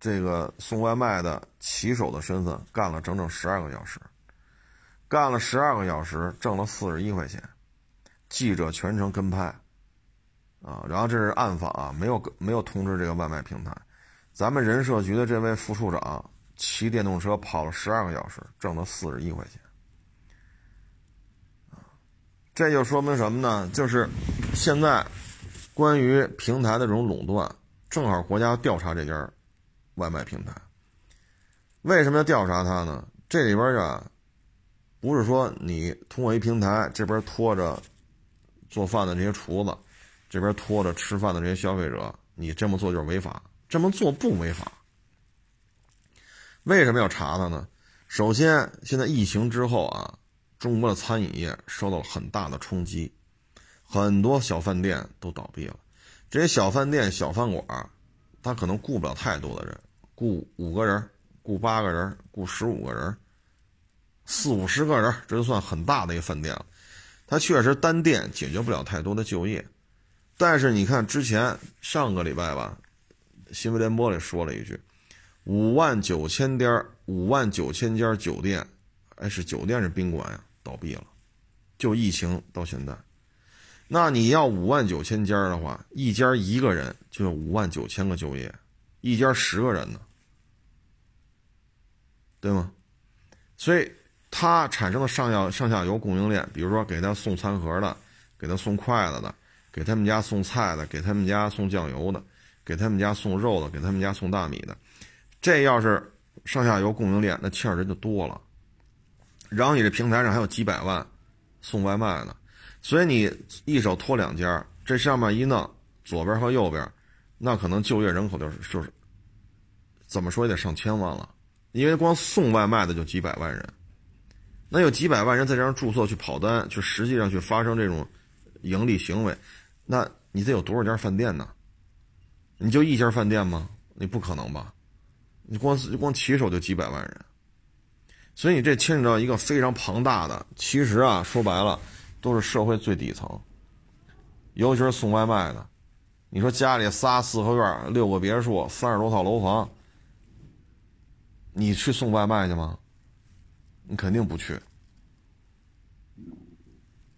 这个送外卖的骑手的身份干了整整十二个小时。干了十二个小时，挣了四十一块钱，记者全程跟拍，啊，然后这是暗访啊，没有没有通知这个外卖平台。咱们人社局的这位副处长骑电动车跑了十二个小时，挣了四十一块钱，这就说明什么呢？就是现在关于平台的这种垄断，正好国家调查这家外卖平台。为什么要调查他呢？这里边啊。不是说你通过一平台这边拖着做饭的这些厨子，这边拖着吃饭的这些消费者，你这么做就是违法。这么做不违法。为什么要查他呢？首先，现在疫情之后啊，中国的餐饮业受到了很大的冲击，很多小饭店都倒闭了。这些小饭店、小饭馆，他可能雇不了太多的人，雇五个人、雇八个人、雇十五个人。四五十个人，这就算很大的一个饭店了。它确实单店解决不了太多的就业，但是你看之前上个礼拜吧，新闻联播里说了一句，五万九千家五万九千家酒店，哎，是酒店是宾馆呀，倒闭了，就疫情到现在。那你要五万九千家的话，一家一个人就有五万九千个就业，一家十个人呢，对吗？所以。它产生的上下上下游供应链，比如说给他送餐盒的，给他送筷子的，给他们家送菜的，给他们家送酱油的，给他们家送肉的，给他们家送大米的，这要是上下游供应链，那欠人就多了。然后你这平台上还有几百万送外卖的，所以你一手托两家，这上面一弄，左边和右边，那可能就业人口就是就是怎么说也得上千万了，因为光送外卖的就几百万人，那有几百万人在这儿注册去跑单，去实际上去发生这种盈利行为，那你得有多少家饭店呢？你就一家饭店吗？你不可能吧？你光光骑手就几百万人，所以这牵扯到一个非常庞大的，其实啊，说白了都是社会最底层，尤其是送外卖的。你说家里仨四合院、六个别墅、三十多套楼房，你去送外卖去吗？你肯定不去。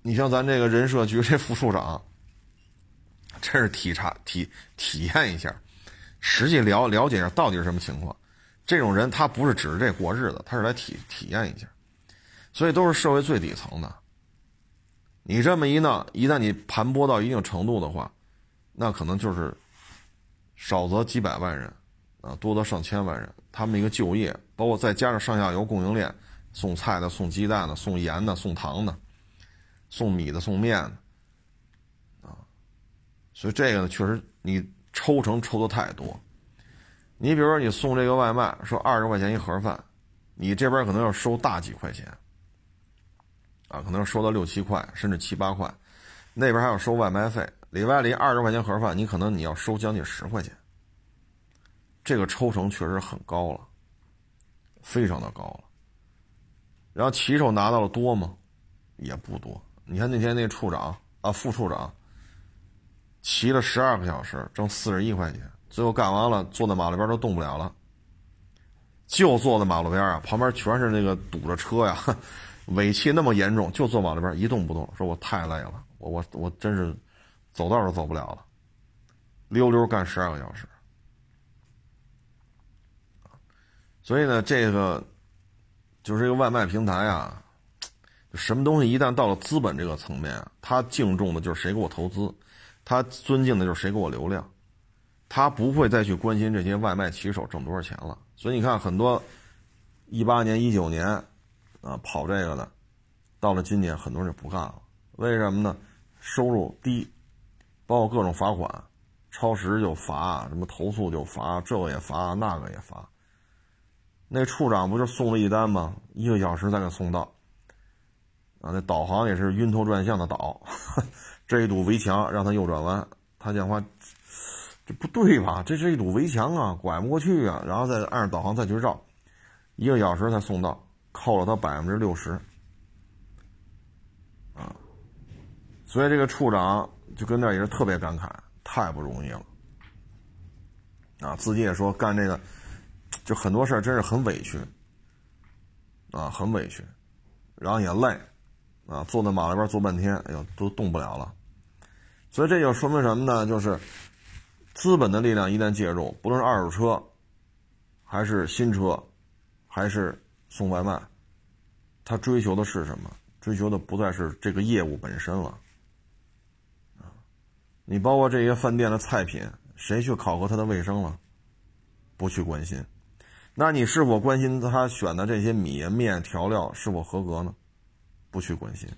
你像咱这个人社局这副处长，真是体察体体验一下，实际了了解一下到底是什么情况。这种人他不是指着这过日子，他是来体体验一下，所以都是社会最底层的。你这么一弄，一旦你盘剥到一定程度的话，那可能就是少则几百万人，啊，多则上千万人，他们一个就业，包括再加上上下游供应链，送菜的、送鸡蛋的、送盐的、送糖的、送米的、送面的，啊，所以这个呢，确实你抽成抽的太多。你比如说，你送这个外卖，说二十块钱一盒饭，你这边可能要收大几块钱，啊，可能收到六七块，甚至七八块，那边还要收外卖费。里外里二十块钱盒饭，你可能你要收将近十块钱，这个抽成确实很高了，非常的高了。然后骑手拿到了多吗？也不多。你看那天那处长啊，副处长骑了十二个小时，挣四十一块钱，最后干完了，坐在马路边都动不了了，就坐在马路边啊，旁边全是那个堵着车呀，尾气那么严重，就坐马路边一动不动，说我太累了，我我我真是。走道都走不了了，溜溜干十二个小时，所以呢，这个就是一个外卖平台啊，什么东西一旦到了资本这个层面，他敬重的就是谁给我投资，他尊敬的就是谁给我流量，他不会再去关心这些外卖骑手挣多少钱了。所以你看，很多一八年、一九年啊跑这个的，到了今年，很多人就不干了。为什么呢？收入低。包括各种罚款，超时就罚，什么投诉就罚，这个也罚，那个也罚。那处长不就送了一单吗？一个小时才给送到。啊，那导航也是晕头转向的导，*laughs* 这一堵围墙让他右转弯，他讲话，这不对吧？这是一堵围墙啊，拐不过去啊。然后再按着导航再去绕，一个小时才送到，扣了他百分之六十。啊，所以这个处长。就跟那也是特别感慨，太不容易了，啊，自己也说干这个，就很多事真是很委屈，啊，很委屈，然后也累，啊，坐在马路边坐半天，哎呦，都动不了了，所以这就说明什么呢？就是资本的力量一旦介入，不论是二手车，还是新车，还是送外卖，他追求的是什么？追求的不再是这个业务本身了。啊你包括这些饭店的菜品，谁去考核它的卫生了？不去关心。那你是否关心他选的这些米面调料是否合格呢？不去关心。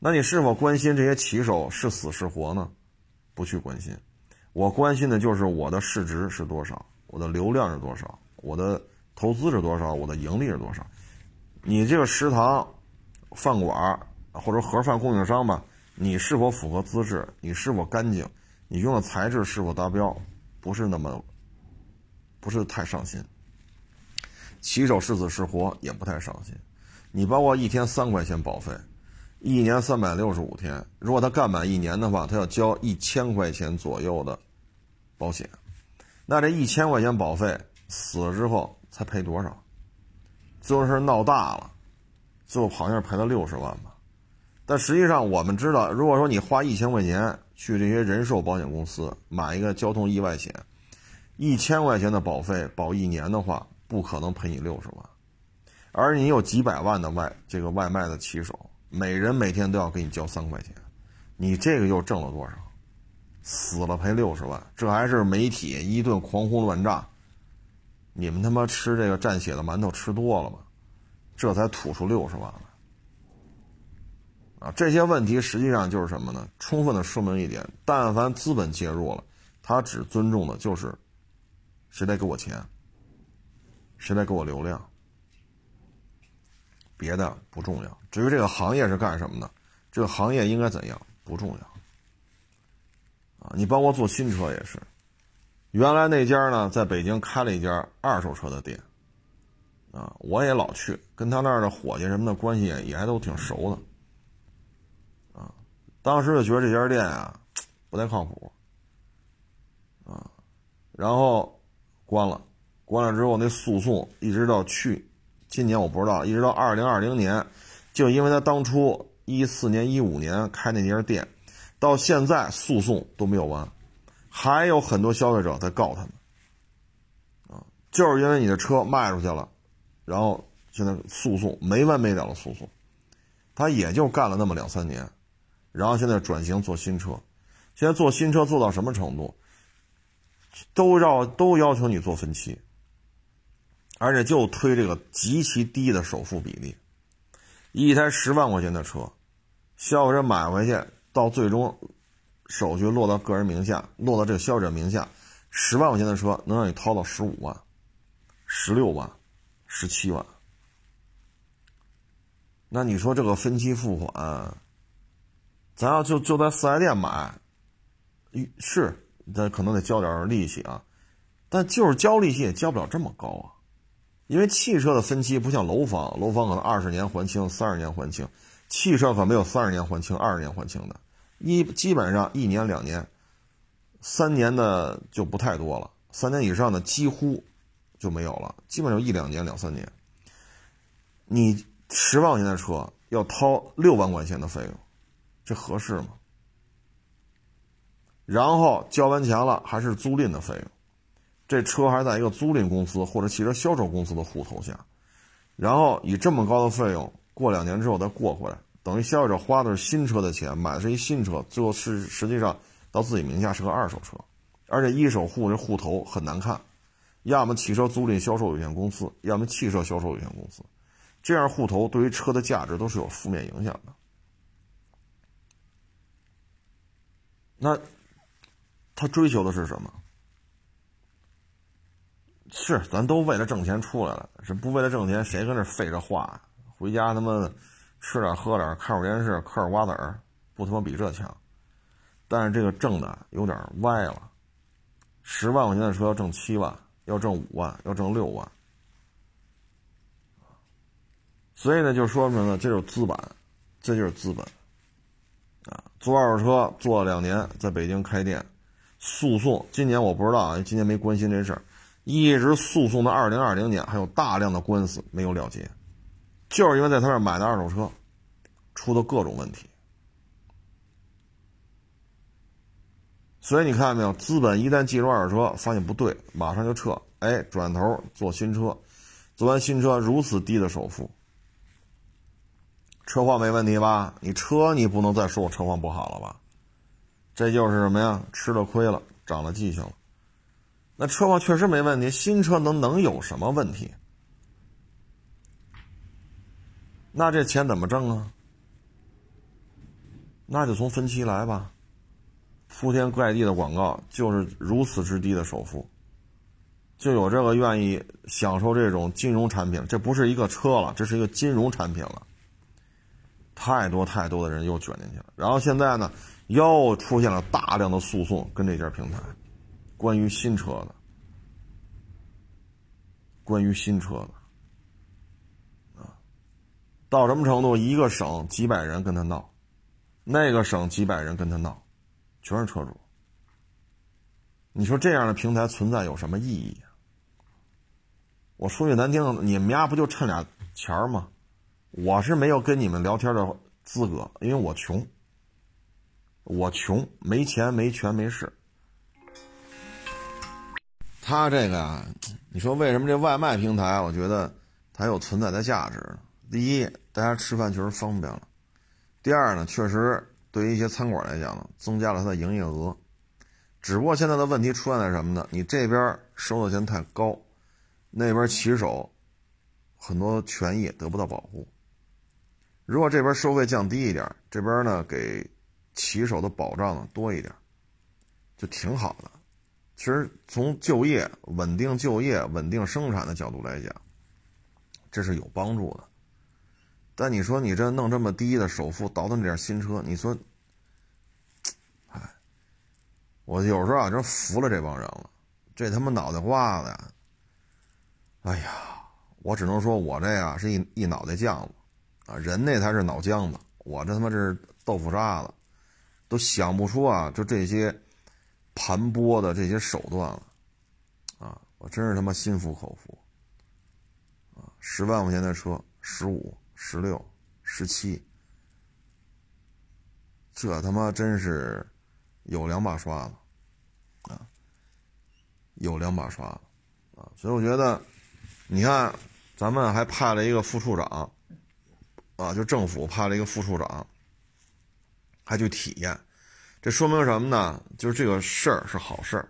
那你是否关心这些骑手是死是活呢？不去关心。我关心的就是我的市值是多少，我的流量是多少，我的投资是多少，我的盈利是多少。你这个食堂、饭馆或者盒饭供应商吧。你是否符合资质？你是否干净？你用的材质是否达标？不是那么，不是太上心。骑手是死是活也不太上心。你包括一天三块钱保费，一年三百六十五天，如果他干满一年的话，他要交一千块钱左右的保险。那这一千块钱保费死了之后才赔多少？最后是闹大了，最后好像赔了六十万吧。但实际上，我们知道，如果说你花一千块钱去这些人寿保险公司买一个交通意外险，一千块钱的保费保一年的话，不可能赔你六十万，而你有几百万的外这个外卖的骑手，每人每天都要给你交三块钱，你这个又挣了多少？死了赔六十万，这还是媒体一顿狂轰乱炸，你们他妈吃这个蘸血的馒头吃多了吗？这才吐出六十万来。啊，这些问题实际上就是什么呢？充分的说明一点：但凡资本介入了，他只尊重的就是谁来给我钱，谁来给我流量？别的不重要。至于这个行业是干什么的，这个行业应该怎样不重要。啊，你包括做新车也是，原来那家呢，在北京开了一家二手车的店。啊，我也老去，跟他那儿的伙计什么的关系也也还都挺熟的。啊，当时就觉得这家店啊 *tsk* 不太靠谱。啊，然后关了，关了之后那诉讼一直到去今年我不知道，一直到二零二零年，就因为他当初一四年一五年开那家店，到现在诉讼都没有完，还有很多消费者在告他们。啊，就是因为你的车卖出去了。然后现在诉讼没完没了的诉讼，他也就干了那么两三年，然后现在转型做新车，现在做新车做到什么程度？都要都要求你做分期，而且就推这个极其低的首付比例，一台十万块钱的车，消费者买回去到最终手续落到个人名下，落到这个消费者名下，十万块钱的车能让你掏到十五万、十六万。十七万，那你说这个分期付款，咱要就就在四 S 店买，是，咱可能得交点利息啊，但就是交利息也交不了这么高啊，因为汽车的分期不像楼房，楼房可能二十年还清，三十年还清，汽车可没有三十年还清、二十年还清的，一基本上一年两年，三年的就不太多了，三年以上的几乎。就没有了，基本上一两年、两三年。你十万块钱的车要掏六万块钱的费用，这合适吗？然后交完钱了还是租赁的费用，这车还在一个租赁公司或者汽车销售公司的户头下，然后以这么高的费用，过两年之后再过回来，等于消费者花的是新车的钱，买的是一新车，最后是实际上到自己名下是个二手车，而且一手户这户头很难看。要么汽车租赁销售有限公司，要么汽车销售有限公司，这样户头对于车的价值都是有负面影响的。那他追求的是什么？是咱都为了挣钱出来了，是不为了挣钱，谁跟这废着话？回家他妈的吃点喝点，看会儿电视，嗑点瓜子儿，不他妈比这强？但是这个挣的有点歪了，十万块钱的车要挣七万。要挣五万，要挣六万，所以呢，就说明了这就是资本，这就是资本，啊，做二手车做了两年，在北京开店，诉讼，今年我不知道啊，今年没关心这事儿，一直诉讼到二零二零年，还有大量的官司没有了结，就是因为在他那买的二手车，出的各种问题。所以你看到没有，资本一旦进入二手车，发现不对，马上就撤，哎，转头做新车，做完新车如此低的首付，车况没问题吧？你车你不能再说我车况不好了吧？这就是什么呀？吃了亏了，长了记性了。那车况确实没问题，新车能能有什么问题？那这钱怎么挣啊？那就从分期来吧。铺天盖地的广告就是如此之低的首付，就有这个愿意享受这种金融产品，这不是一个车了，这是一个金融产品了。太多太多的人又卷进去了，然后现在呢，又出现了大量的诉讼跟这家平台，关于新车的，关于新车的，啊，到什么程度？一个省几百人跟他闹，那个省几百人跟他闹。全是车主，你说这样的平台存在有什么意义？我说句难听的，你们家不就趁俩钱儿吗？我是没有跟你们聊天的资格，因为我穷，我穷，没钱、没权、没势。他这个啊，你说为什么这外卖平台？我觉得它有存在的价值。第一，大家吃饭确实方便了；第二呢，确实。对于一些餐馆来讲呢，增加了它的营业额，只不过现在的问题出现在什么呢？你这边收的钱太高，那边骑手很多权益得不到保护。如果这边收费降低一点，这边呢给骑手的保障呢多一点，就挺好的，其实从就业、稳定就业、稳定生产的角度来讲，这是有帮助的。但你说你这弄这么低的首付，倒腾这点新车，你说，哎，我有时候啊，真服了这帮人了。这他妈脑袋瓜子呀！哎呀，我只能说我这呀是一一脑袋浆子啊，人那才是脑浆子，我这他妈这是豆腐渣子，都想不出啊，就这些盘剥的这些手段了啊！我真是他妈心服口服啊！十万块钱的车，十五。十六、十七，这他妈真是有两把刷子啊！有两把刷子啊！所以我觉得，你看，咱们还派了一个副处长啊，就政府派了一个副处长，还去体验，这说明什么呢？就是这个事儿是好事儿，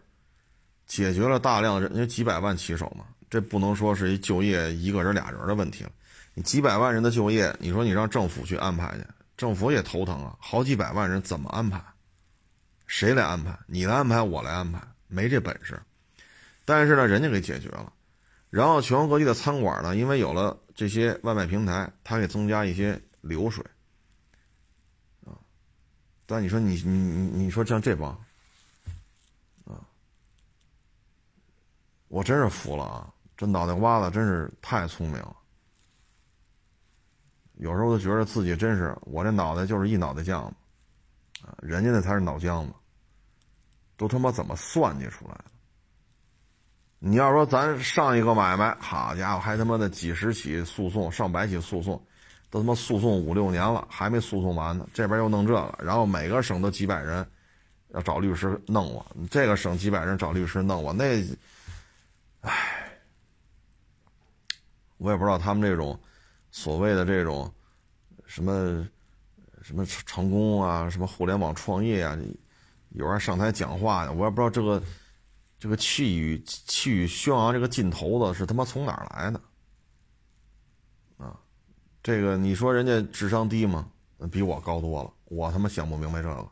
解决了大量人，因为几百万骑手嘛，这不能说是一就业一个人、俩人的问题了。你几百万人的就业，你说你让政府去安排去，政府也头疼啊！好几百万人怎么安排？谁来安排？你来安排，我来安排，没这本事。但是呢，人家给解决了。然后全国各地的餐馆呢，因为有了这些外卖平台，它给增加一些流水。但你说你你你你说像这帮啊，我真是服了啊！这脑袋瓜子真是太聪明了。有时候都觉得自己真是，我这脑袋就是一脑袋浆子，啊，人家那才是脑浆子，都他妈怎么算计出来的？你要说咱上一个买卖，好家伙，还他妈的几十起诉讼，上百起诉讼，都他妈诉讼五六年了，还没诉讼完呢。这边又弄这个，然后每个省都几百人要找律师弄我，这个省几百人找律师弄我，那，唉，我也不知道他们这种。所谓的这种什么什么成功啊，什么互联网创业啊，有人上台讲话的，我也不知道这个这个气宇气宇轩昂这个劲头子是他妈从哪儿来的？这个你说人家智商低吗？比我高多了，我他妈想不明白这个。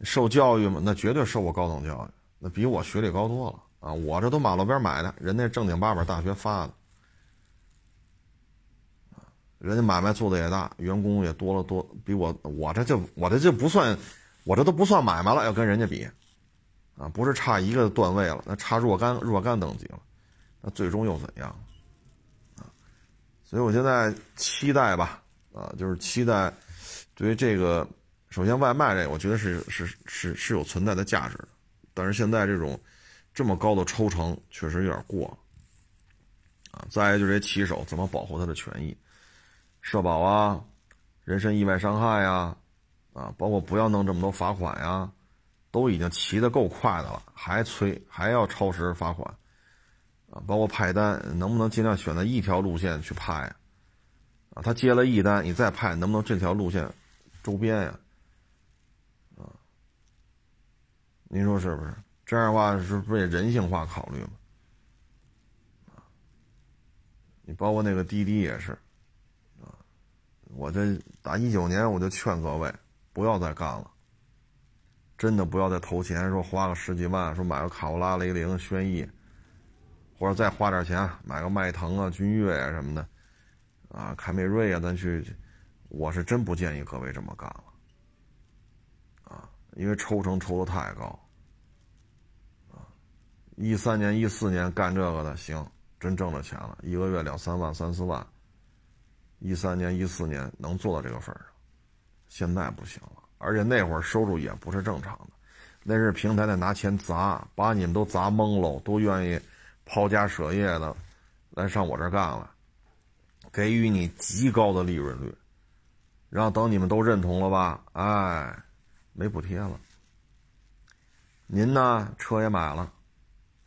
受教育吗？那绝对受过高等教育，那比我学历高多了啊！我这都马路边买的，人家正经八百大学发的。人家买卖做的也大，员工也多了多，比我我这就我这就不算，我这都不算买卖了，要跟人家比，啊，不是差一个段位了，那差若干若干等级了，那最终又怎样？所以我现在期待吧，啊，就是期待，对于这个，首先外卖这个，我觉得是是是是有存在的价值，但是现在这种这么高的抽成确实有点过，啊，再一个就是骑手怎么保护他的权益。社保啊，人身意外伤害呀，啊，包括不要弄这么多罚款呀，都已经骑得够快的了，还催还要超时罚款，啊，包括派单，能不能尽量选择一条路线去派啊？啊，他接了一单，你再派，能不能这条路线周边呀？啊，您说是不是？这样的话是不是也人性化考虑嘛？啊，你包括那个滴滴也是。啊我这打一九年我就劝各位不要再干了，真的不要再投钱，说花个十几万，说买个卡罗拉、雷凌、轩逸，或者再花点钱买个迈腾啊、君越啊什么的，啊，凯美瑞啊，咱去，我是真不建议各位这么干了，啊，因为抽成抽的太高，啊，一三年、一四年干这个的行，真挣着钱了，一个月两三万、三四万。一三年、一四年能做到这个份儿上，现在不行了。而且那会儿收入也不是正常的，那是平台在拿钱砸，把你们都砸懵喽，都愿意抛家舍业的来上我这干了，给予你极高的利润率。然后等你们都认同了吧，哎，没补贴了。您呢，车也买了，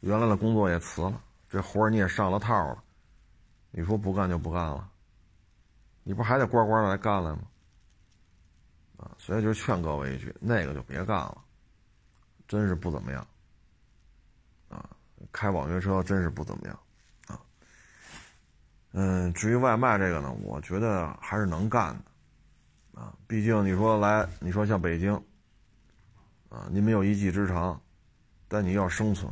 原来的工作也辞了，这活你也上了套了，你说不干就不干了。你不还得乖乖的来干来吗？啊，所以就劝各位一句，那个就别干了，真是不怎么样。开网约车真是不怎么样。啊，嗯，至于外卖这个呢，我觉得还是能干的。啊，毕竟你说来，你说像北京，啊，你没有一技之长，但你要生存，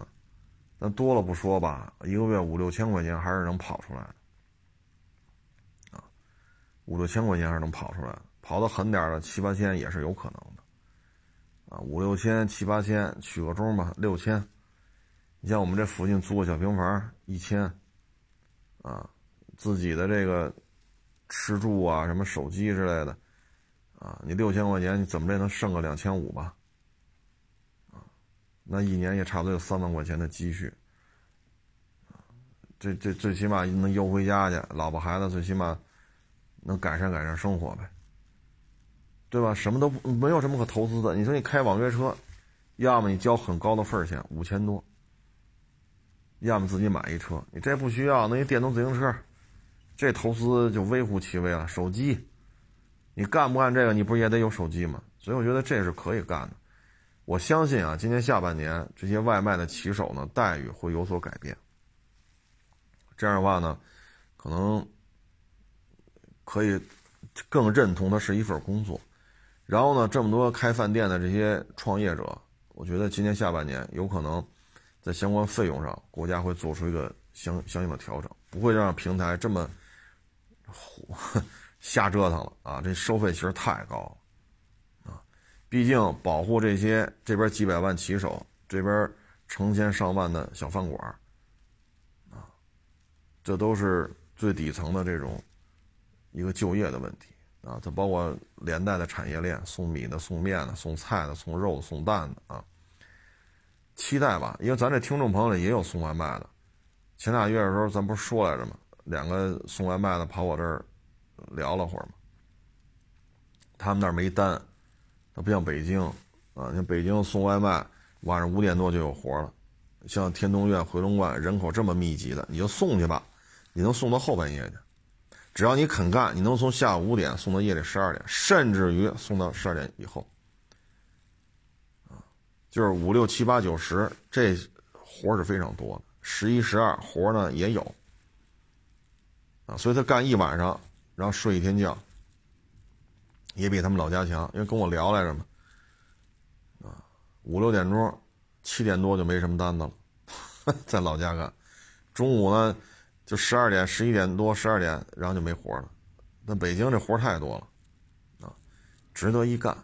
那多了不说吧，一个月五六千块钱还是能跑出来的，啊，五六千块钱还是能跑出来的，跑的狠点的七八千也是有可能的，啊，五六千七八千取个中吧，六千，你像我们这附近租个小平房一千，啊，自己的这个吃住啊，什么手机之类的，啊，你六千块钱你怎么着也能剩个两千五吧。啊那一年也差不多有三万块钱的积蓄，啊这这最起码能邮回家去，老婆孩子最起码能改善改善生活呗，对吧？什么都不没有什么可投资的。你说你开网约车，要么你交很高的份儿钱五千多，要么自己买一车。你这不需要，那一电动自行车，这投资就微乎其微了。手机，你干不干这个？你不是也得有手机吗？所以我觉得这是可以干的。我相信啊，今年下半年这些外卖的骑手呢，待遇会有所改变。这样的话呢，可能可以更认同的是一份工作。然后呢，这么多开饭店的这些创业者，我觉得今年下半年有可能在相关费用上，国家会做出一个相相应的调整，不会让平台这么瞎折腾了啊！这收费其实太高了啊。毕竟保护这些这边几百万骑手，这边成千上万的小饭馆啊，这都是最底层的这种一个就业的问题啊。它包括连带的产业链，送米的、送面的、送菜的、送肉、送蛋的啊。期待吧，因为咱这听众朋友里也有送外卖的。前俩月的时候，咱不是说来着吗？两个送外卖的跑我这儿聊了会儿嘛，他们那儿没单。不像北京，啊，像北京送外卖，晚上五点多就有活了。像天通苑、回龙观人口这么密集的，你就送去吧，你能送到后半夜去。只要你肯干，你能从下午五点送到夜里十二点，甚至于送到十二点以后。就是五六七八九十，这活是非常多的。十一十二活呢也有，啊，所以他干一晚上，然后睡一天觉。也比他们老家强，因为跟我聊来着嘛，啊，五六点钟，七点多就没什么单子了，*laughs* 在老家干，中午呢，就十二点、十一点多、十二点，然后就没活了。那北京这活太多了，啊，值得一干。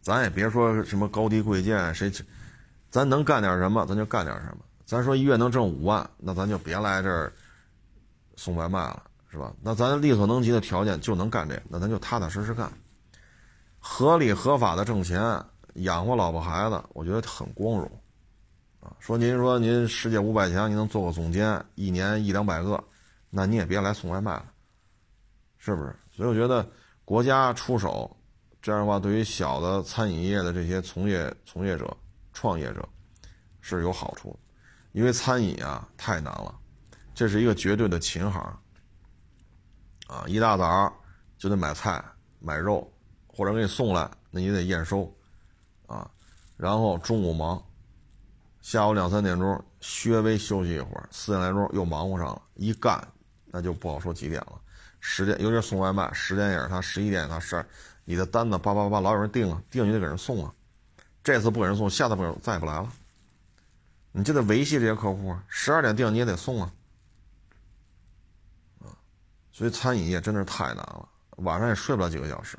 咱也别说什么高低贵贱，谁，咱能干点什么，咱就干点什么。咱说一月能挣五万，那咱就别来这儿送外卖了，是吧？那咱力所能及的条件就能干这，那咱就踏踏实实干。合理合法的挣钱养活老婆孩子，我觉得很光荣，啊，说您说您世界五百强，您能做个总监，一年一两百个，那你也别来送外卖了，是不是？所以我觉得国家出手，这样的话对于小的餐饮业的这些从业从业者、创业者是有好处，因为餐饮啊太难了，这是一个绝对的勤行，啊，一大早就得买菜买肉。或者给你送来，那你得验收，啊，然后中午忙，下午两三点钟稍微休息一会儿，四点来钟又忙活上了，一干那就不好说几点了。十点，尤其是送外卖，十点也是他，十一点他，十二，你的单子叭叭叭，老有人订啊，订你得给人送啊。这次不给人送，下次不再也不来了，你就得维系这些客户啊。十二点订你也得送啊，啊，所以餐饮业真的是太难了，晚上也睡不了几个小时。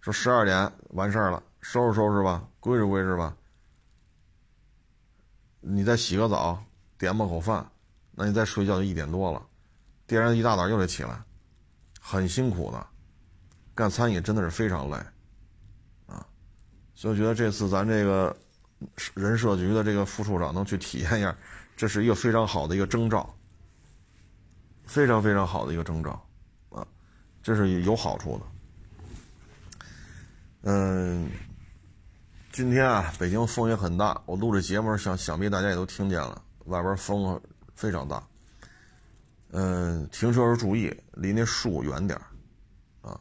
说十二点完事儿了，收拾收拾吧，归置归置吧。你再洗个澡，点吧口饭，那你再睡觉就一点多了。第二天一大早又得起来，很辛苦的。干餐饮真的是非常累，啊，所以我觉得这次咱这个人社局的这个副处长能去体验一下，这是一个非常好的一个征兆，非常非常好的一个征兆，啊，这是有好处的。嗯，今天啊，北京风也很大。我录这节目，想想必大家也都听见了，外边风非常大。嗯，停车时注意，离那树远点啊。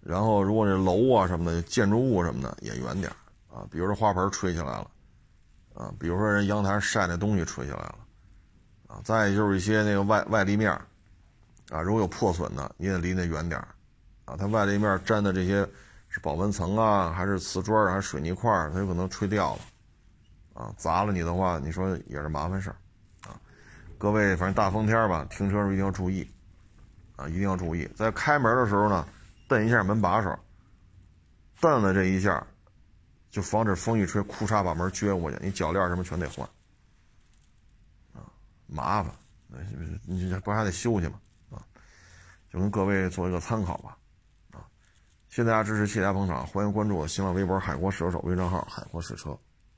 然后，如果这楼啊什么的，建筑物什么的也远点啊。比如说花盆吹起来了，啊，比如说人阳台晒那东西吹起来了，啊，再就是一些那个外外立面啊，如果有破损的，你也离那远点啊。它外立面粘的这些。是保温层啊，还是瓷砖还是水泥块它有可能吹掉了，啊，砸了你的话，你说也是麻烦事儿，各位反正大风天吧，停车时候一定要注意，啊，一定要注意，在开门的时候呢，蹬一下门把手，蹬了这一下，就防止风一吹，库嚓把门撅过去，你脚链什么全得换，啊，麻烦，那你你不还得修去吗？啊，就跟各位做一个参考吧，啊，谢谢大家支持，谢谢大家捧场，欢迎关注我新浪微博“海阔试车手”微账号“海阔试车”。